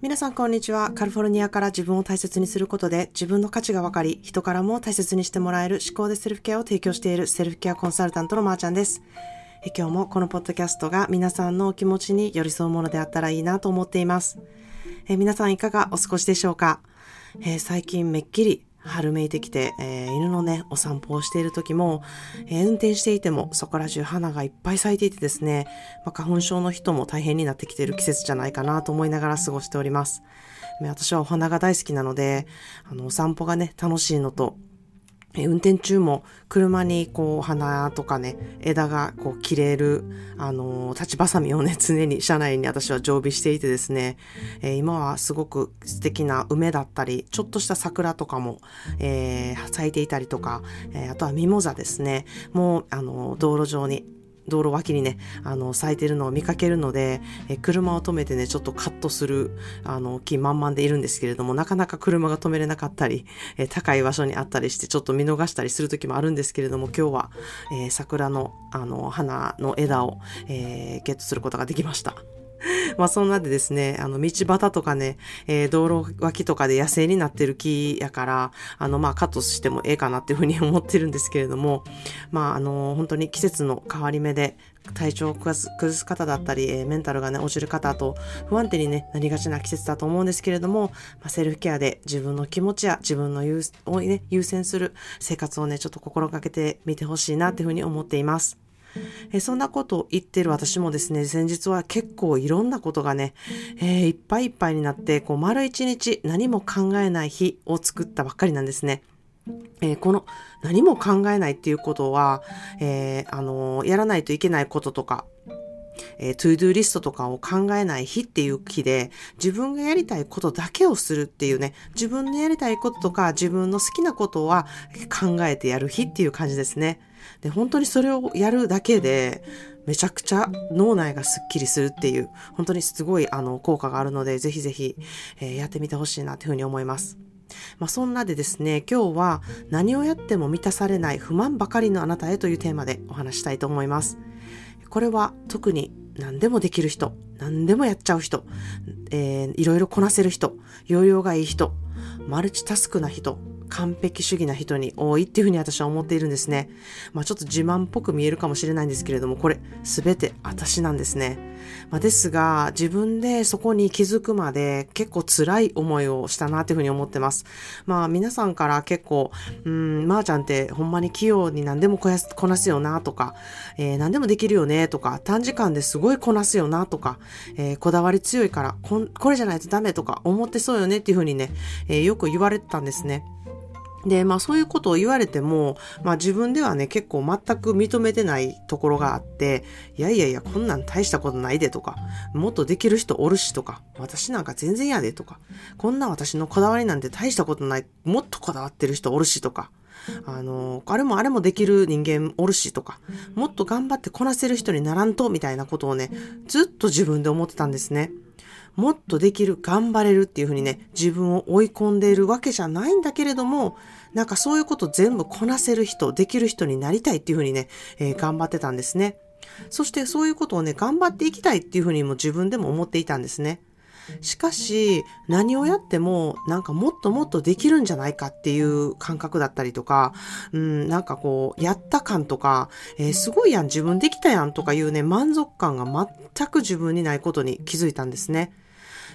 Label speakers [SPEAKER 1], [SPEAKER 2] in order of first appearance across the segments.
[SPEAKER 1] 皆さんこんにちは。カリフォルニアから自分を大切にすることで自分の価値が分かり、人からも大切にしてもらえる思考でセルフケアを提供しているセルフケアコンサルタントのまーちゃんです。え今日もこのポッドキャストが皆さんのお気持ちに寄り添うものであったらいいなと思っています。え皆さんいかがお過ごしでしょうか、え最近めっきり春めいてきて、えー、犬のね、お散歩をしている時も、えー、運転していてもそこら中花がいっぱい咲いていてですね、まあ、花粉症の人も大変になってきている季節じゃないかなと思いながら過ごしております。私はお花が大好きなので、あの、お散歩がね、楽しいのと、運転中も車にこう花とかね、枝がこう切れる、あの立ちばさみをね、常に車内に私は常備していてですね、えー、今はすごく素敵な梅だったり、ちょっとした桜とかも、えー、咲いていたりとか、えー、あとはミモザですね、もう、あの道路上に道路脇にね、あの、咲いてるのを見かけるので、え車を止めてね、ちょっとカットする、あの、気満々でいるんですけれども、なかなか車が止めれなかったり、え高い場所にあったりして、ちょっと見逃したりする時もあるんですけれども、今日は、え桜の、あの、花の枝を、えー、ゲットすることができました。まあそんなでですね、あの道端とかね、えー、道路脇とかで野生になってる木やから、あのまあカットしてもええかなっていうふうに思ってるんですけれども、まああの本当に季節の変わり目で、体調を崩す方だったり、えー、メンタルがね、落ちる方と不安定に、ね、なりがちな季節だと思うんですけれども、まあ、セルフケアで自分の気持ちや自分の優を、ね、優先する生活をね、ちょっと心がけてみてほしいなっていうふうに思っています。えそんなことを言ってる私もですね、先日は結構いろんなことがね、えー、いっぱいいっぱいになって、こう丸一日何も考えない日を作ったばっかりなんですね。えー、この何も考えないっていうことは、えー、あのやらないといけないこととか、えー、 to-do list とかを考えない日っていう日で、自分がやりたいことだけをするっていうね、自分のやりたいこととか、自分の好きなことは考えてやる日っていう感じですね。で、本当にそれをやるだけで、めちゃくちゃ脳内がスッキリするっていう、本当にすごいあの効果があるので、ぜひぜひ、えー、やってみてほしいなというふうに思います。まあ、そんなでですね、今日は何をやっても満たされない不満ばかりのあなたへというテーマでお話したいと思います。これは特に何でもできる人、何でもやっちゃう人、えー、いろいろこなせる人、容量がいい人、マルチタスクな人、完璧主義な人に多いっていうふうに私は思っているんですね。まあちょっと自慢っぽく見えるかもしれないんですけれども、これ全て私なんですね。まあ、ですが、自分でそこに気づくまで結構辛い思いをしたなっていうふうに思ってます。まあ皆さんから結構、うん、まー、あ、ちゃんってほんまに器用に何でもこやすこなすよなとか、えー、何でもできるよねとか、短時間ですごいこなすよなとか、えー、こだわり強いからこ、これじゃないとダメとか思ってそうよねっていうふうにね、えー、よく言われてたんですね。で、まあそういうことを言われても、まあ自分ではね、結構全く認めてないところがあって、いやいやいや、こんなん大したことないでとか、もっとできる人おるしとか、私なんか全然やでとか、こんな私のこだわりなんて大したことない、もっとこだわってる人おるしとか、あの、あれもあれもできる人間おるしとか、もっと頑張ってこなせる人にならんと、みたいなことをね、ずっと自分で思ってたんですね。もっとできる、頑張れるっていうふうにね、自分を追い込んでいるわけじゃないんだけれども、なんかそういうこと全部こなせる人、できる人になりたいっていうふうにね、えー、頑張ってたんですね。そしてそういうことをね、頑張っていきたいっていうふうにも自分でも思っていたんですね。しかし、何をやっても、なんかもっともっとできるんじゃないかっていう感覚だったりとか、うん、なんかこう、やった感とか、えー、すごいやん、自分できたやんとかいうね、満足感が全く自分にないことに気づいたんですね。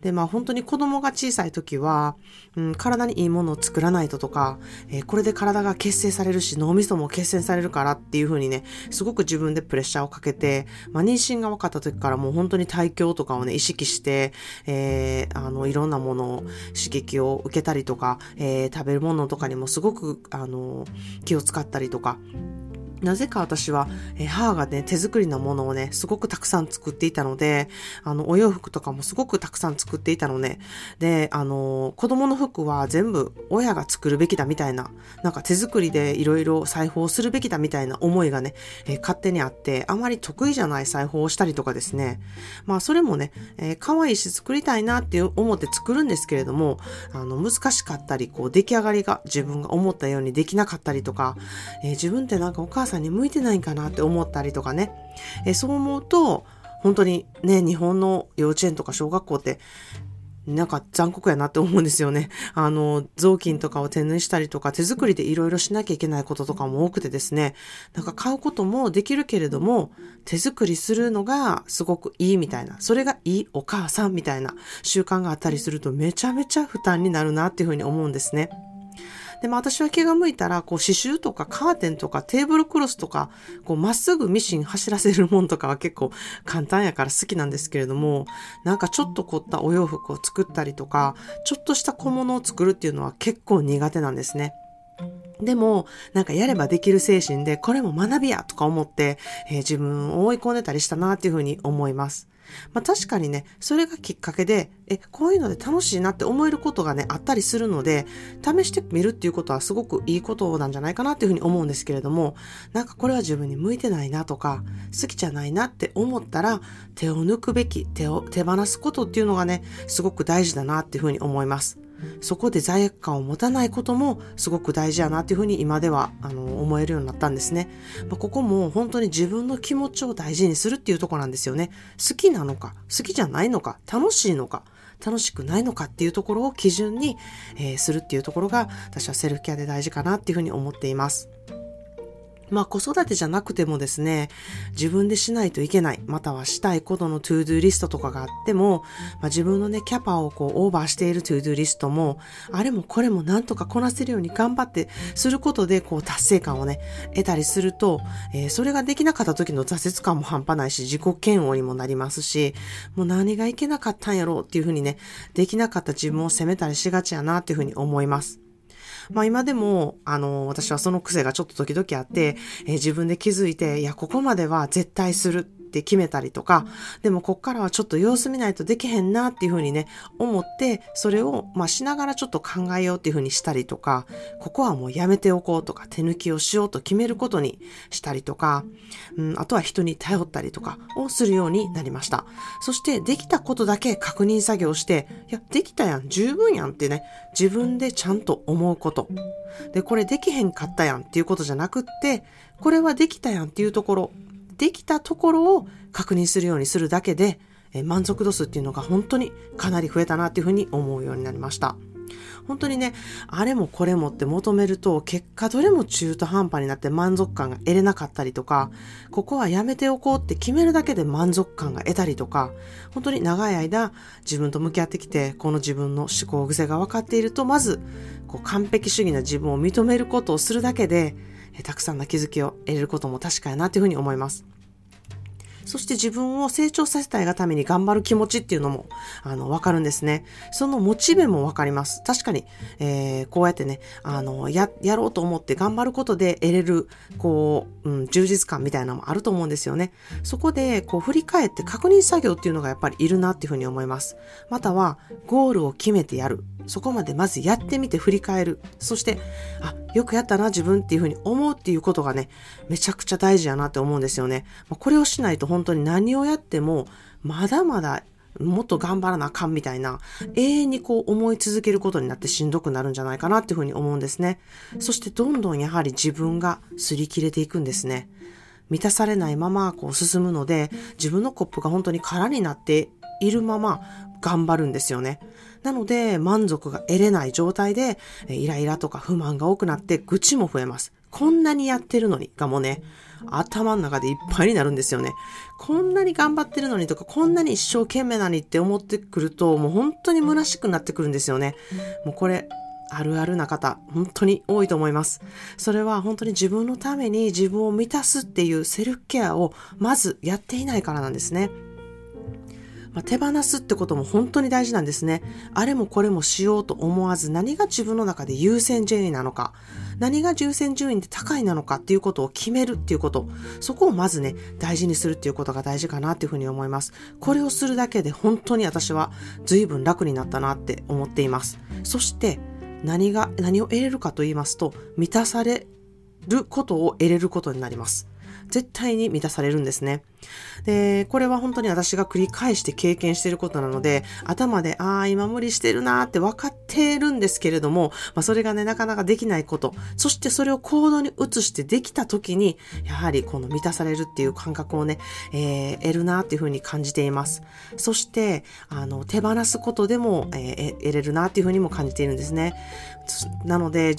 [SPEAKER 1] で、まあ本当に子供が小さい時は、うん、体にいいものを作らないととか、えー、これで体が結成されるし脳みそも結成されるからっていう風にね、すごく自分でプレッシャーをかけて、まあ妊娠が分かった時からもう本当に体調とかをね、意識して、えー、あの、いろんなものを刺激を受けたりとか、えー、食べるものとかにもすごく、あの、気を使ったりとか、なぜか私は、えー、母がね、手作りのものをね、すごくたくさん作っていたので、あの、お洋服とかもすごくたくさん作っていたのね。で、あの、子供の服は全部親が作るべきだみたいな、なんか手作りでいろいろ裁縫をするべきだみたいな思いがね、えー、勝手にあって、あまり得意じゃない裁縫をしたりとかですね。まあ、それもね、えー、可愛いし作りたいなって思って作るんですけれども、あの、難しかったり、こう、出来上がりが自分が思ったようにできなかったりとか、え、自分ってなんかお母さんに向いてないかなって思ったりとかね。えそう思うと、本当にね、日本の幼稚園とか小学校って、なんか残酷やなって思うんですよね。あの、雑巾とかを手縫いしたりとか、手作りでいろいろしなきゃいけないこととかも多くてですね、なんか買うこともできるけれども、手作りするのがすごくいいみたいな、それがいいお母さんみたいな習慣があったりするとめちゃめちゃ負担になるなっていうふうに思うんですね。でも私は気が向いたら、こう刺繍とかカーテンとかテーブルクロスとか、こうまっすぐミシン走らせるもんとかは結構簡単やから好きなんですけれども、なんかちょっと凝ったお洋服を作ったりとか、ちょっとした小物を作るっていうのは結構苦手なんですね。でも、なんかやればできる精神で、これも学びやとか思って、えー、自分を追い込んでたりしたなっていうふうに思います。まあ確かにね、それがきっかけで、え、こういうので楽しいなって思えることがね、あったりするので、試してみるっていうことはすごくいいことなんじゃないかなっていうふうに思うんですけれども、なんかこれは自分に向いてないなとか、好きじゃないなって思ったら、手を抜くべき、手を手放すことっていうのがね、すごく大事だなっていうふうに思います。そこで罪悪感を持たないこともすごく大事やなっていうふうに今ではあの思えるようになったんですね。まあ、ここも本当に自分の気持ちを大事にするっていうとこなんですよね。好きなのか、好きじゃないのか、楽しいのか。楽しくないのかっていうところを基準に、えー、するっていうところが私はセルフケアで大事かなっていうふうに思っています。まあ子育てじゃなくてもですね、自分でしないといけない、またはしたいことの to-do list とかがあっても、まあ、自分のね、キャパをこうオーバーしている to-do list も、あれもこれもなんとかこなせるように頑張ってすることで、こう達成感をね、得たりすると、えー、それができなかった時の挫折感も半端ないし、自己嫌悪にもなりますし、もう何がいけなかったんやろうっていうふうにね、できなかった自分を責めたりしがちやなっていうふうに思います。まあ今でも、あの、私はその癖がちょっと時々あって、えー、自分で気づいて、いや、ここまでは絶対するって決めたりとか、でもこっからはちょっと様子見ないとできへんなっていうふうにね、思って、それを、まあしながらちょっと考えようっていうふうにしたりとか、ここはもうやめておこうとか、手抜きをしようと決めることにしたりとか、うん、あとは人に頼ったりとかをするようになりました。そしてできたことだけ確認作業して、いや、できたやん、十分やんってね、自分でちゃんと思うこと。で、これできへんかったやんっていうことじゃなくって、これはできたやんっていうところできたところを確認するようにするだけで、え満足度数っていうのが本当にかなり増えたなっていうふうに思うようになりました。本当にね、あれもこれもって求めると、結果どれも中途半端になって満足感が得れなかったりとか、ここはやめておこうって決めるだけで満足感が得たりとか、本当に長い間自分と向き合ってきて、この自分の思考癖が分かっていると、まず、こう完璧主義な自分を認めることをするだけで、たくさんの気づきを得れることも確かやなというふうに思います。そして自分を成長させたいがために頑張る気持ちっていうのも、あの、わかるんですね。そのモチベもわかります。確かに、えー、こうやってね、あの、や、やろうと思って頑張ることで得れる、こう、うん、充実感みたいなのもあると思うんですよね。そこで、こう、振り返って確認作業っていうのがやっぱりいるなっていうふうに思います。または、ゴールを決めてやる。そこまでまずやってみて振り返る。そして、あ、よくやったな、自分っていうふうに思うっていうことがね、めちゃくちゃ大事やなって思うんですよね。これをしないと本当に何をやっても、まだまだもっと頑張らなあかんみたいな、永遠にこう思い続けることになってしんどくなるんじゃないかなっていうふうに思うんですね。そしてどんどんやはり自分が擦り切れていくんですね。満たされないままこう進むので、自分のコップが本当に空になっているまま頑張るんですよね。なので満足が得れない状態でイライラとか不満が多くなって愚痴も増えます。こんなにやってるのにがもうね、頭の中でいっぱいになるんですよね。こんなに頑張ってるのにとか、こんなに一生懸命なのにって思ってくると、もう本当に虚しくなってくるんですよね。もうこれ、あるあるな方、本当に多いと思います。それは本当に自分のために自分を満たすっていうセルフケアをまずやっていないからなんですね。まあ、手放すってことも本当に大事なんですね。あれもこれもしようと思わず何が自分の中で優先順位なのか、何が優先順位で高いなのかっていうことを決めるっていうこと、そこをまずね、大事にするっていうことが大事かなっていうふうに思います。これをするだけで本当に私は随分楽になったなって思っています。そして何が、何を得れるかと言いますと、満たされることを得れることになります。絶対に満たされるんですね。で、これは本当に私が繰り返して経験していることなので、頭で、ああ、今無理してるなーって分かっているんですけれども、まあ、それがね、なかなかできないこと、そしてそれを行動に移してできた時に、やはりこの満たされるっていう感覚をね、えー、得るなっていうふうに感じています。そして、あの、手放すことでも、えー、得れるなっていうふうにも感じているんですね。なので、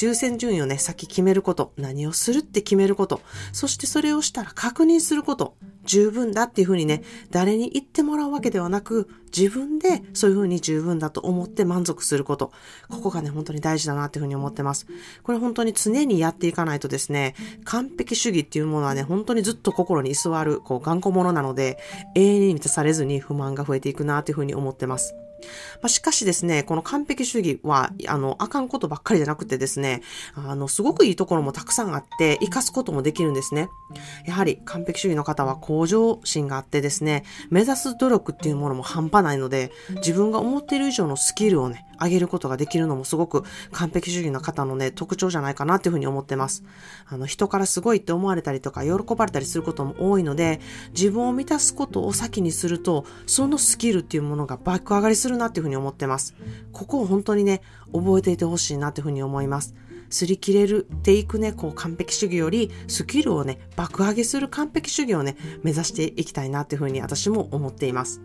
[SPEAKER 1] 優先順位をね、先決めること、何をするって決めること、そしてそれをしたら確認すること、十分だっていうふうにね、誰に言ってもらうわけではなく、自分でそういうふうに十分だと思って満足すること。ここがね、本当に大事だなっていうふうに思ってます。これ本当に常にやっていかないとですね、完璧主義っていうものはね、本当にずっと心に居座る、こう、頑固者なので、永遠に満たされずに不満が増えていくなっていうふうに思ってます。まあ、しかしですね、この完璧主義は、あの、あかんことばっかりじゃなくてですね、あの、すごくいいところもたくさんあって、活かすこともできるんですね。やはり完璧主義の方は向上心があってですね、目指す努力っていうものも半端ないので、自分が思っている以上のスキルをね、上げることができるのもすごく完璧主義な方のね、特徴じゃないかなっていうふうに思ってます。あの、人からすごいって思われたりとか、喜ばれたりすることも多いので、自分を満たすことを先にすると、そのスキルっていうものが爆上がりするなっていうふうに思ってます。ここを本当にね、覚えていてほしいなっていうふうに思います。擦り切れるっていくね、こう完璧主義よりスキルをね、爆上げする完璧主義をね、目指していきたいなっていうふうに私も思っています。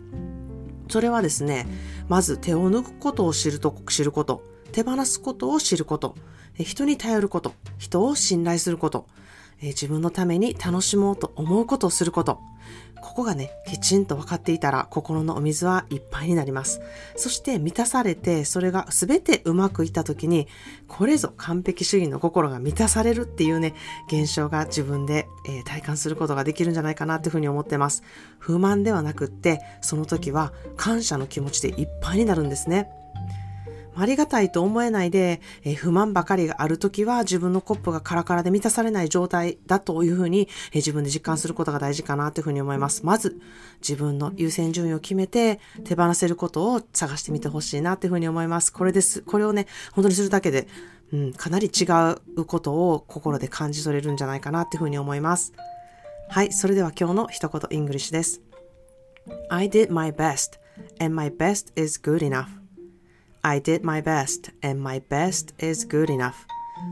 [SPEAKER 1] それはですね、まず手を抜くことを知ると、知ること、手放すことを知ること、人に頼ること、人を信頼すること、え自分のために楽しもうと思うことをすること、ここがね、きちんと分かっていたら心のお水はいっぱいになります。そして満たされて、それが全てうまくいった時に、これぞ完璧主義の心が満たされるっていうね、現象が自分で、えー、体感することができるんじゃないかなっていうふうに思ってます。不満ではなくって、その時は感謝の気持ちでいっぱいになるんですね。ありがたいと思えないで、えー、不満ばかりがあるときは自分のコップがカラカラで満たされない状態だというふうに、えー、自分で実感することが大事かなというふうに思います。まず、自分の優先順位を決めて手放せることを探してみてほしいなというふうに思います。これです。これをね、本当にするだけで、うん、かなり違うことを心で感じ取れるんじゃないかなというふうに思います。はい、それでは今日の一言 English です。I did my best and my best is good enough. I did my best and my best is good enough.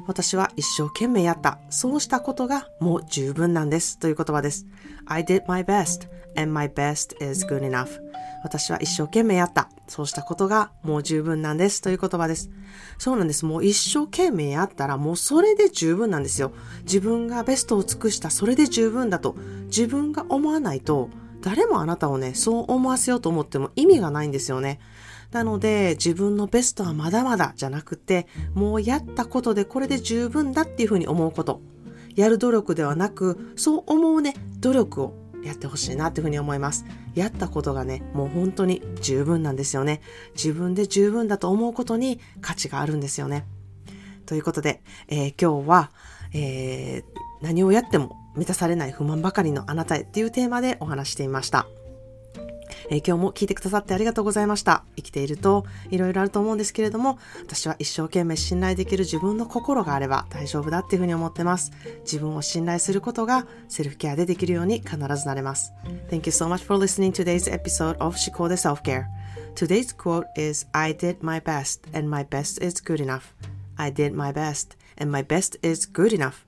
[SPEAKER 1] 私は一生懸命やった。そうしたことがもう十分なんです。という言葉です。I did my best and my best is good enough. 私は一生懸命やった。そうしたことがもう十分なんです。という言葉です。そうなんです。もう一生懸命やったらもうそれで十分なんですよ。自分がベストを尽くしたそれで十分だと自分が思わないと誰もあなたをね、そう思わせようと思っても意味がないんですよね。なので自分のベストはまだまだじゃなくて、もうやったことでこれで十分だっていうふうに思うこと。やる努力ではなく、そう思うね、努力をやってほしいなっていうふうに思います。やったことがね、もう本当に十分なんですよね。自分で十分だと思うことに価値があるんですよね。ということで、えー、今日は、えー、何をやっても満たされない不満ばかりのあなたへっていうテーマでお話していました。えー、今日も聞いてくださってありがとうございました。生きているといろいろあると思うんですけれども、私は一生懸命信頼できる自分の心があれば大丈夫だっていうふうに思ってます。自分を信頼することがセルフケアでできるように必ずなれます。Thank you so much for listening to today's episode of 思考で Self-Care. Today's quote is I did my best and my best is good enough. I did my best and my best is good enough.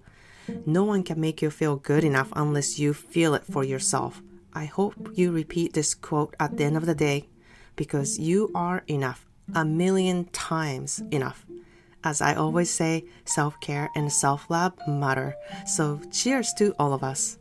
[SPEAKER 1] No one can make you feel good enough unless you feel it for yourself. I hope you repeat this quote at the end of the day because you are enough, a million times enough. As I always say, self care and self love matter. So, cheers to all of us.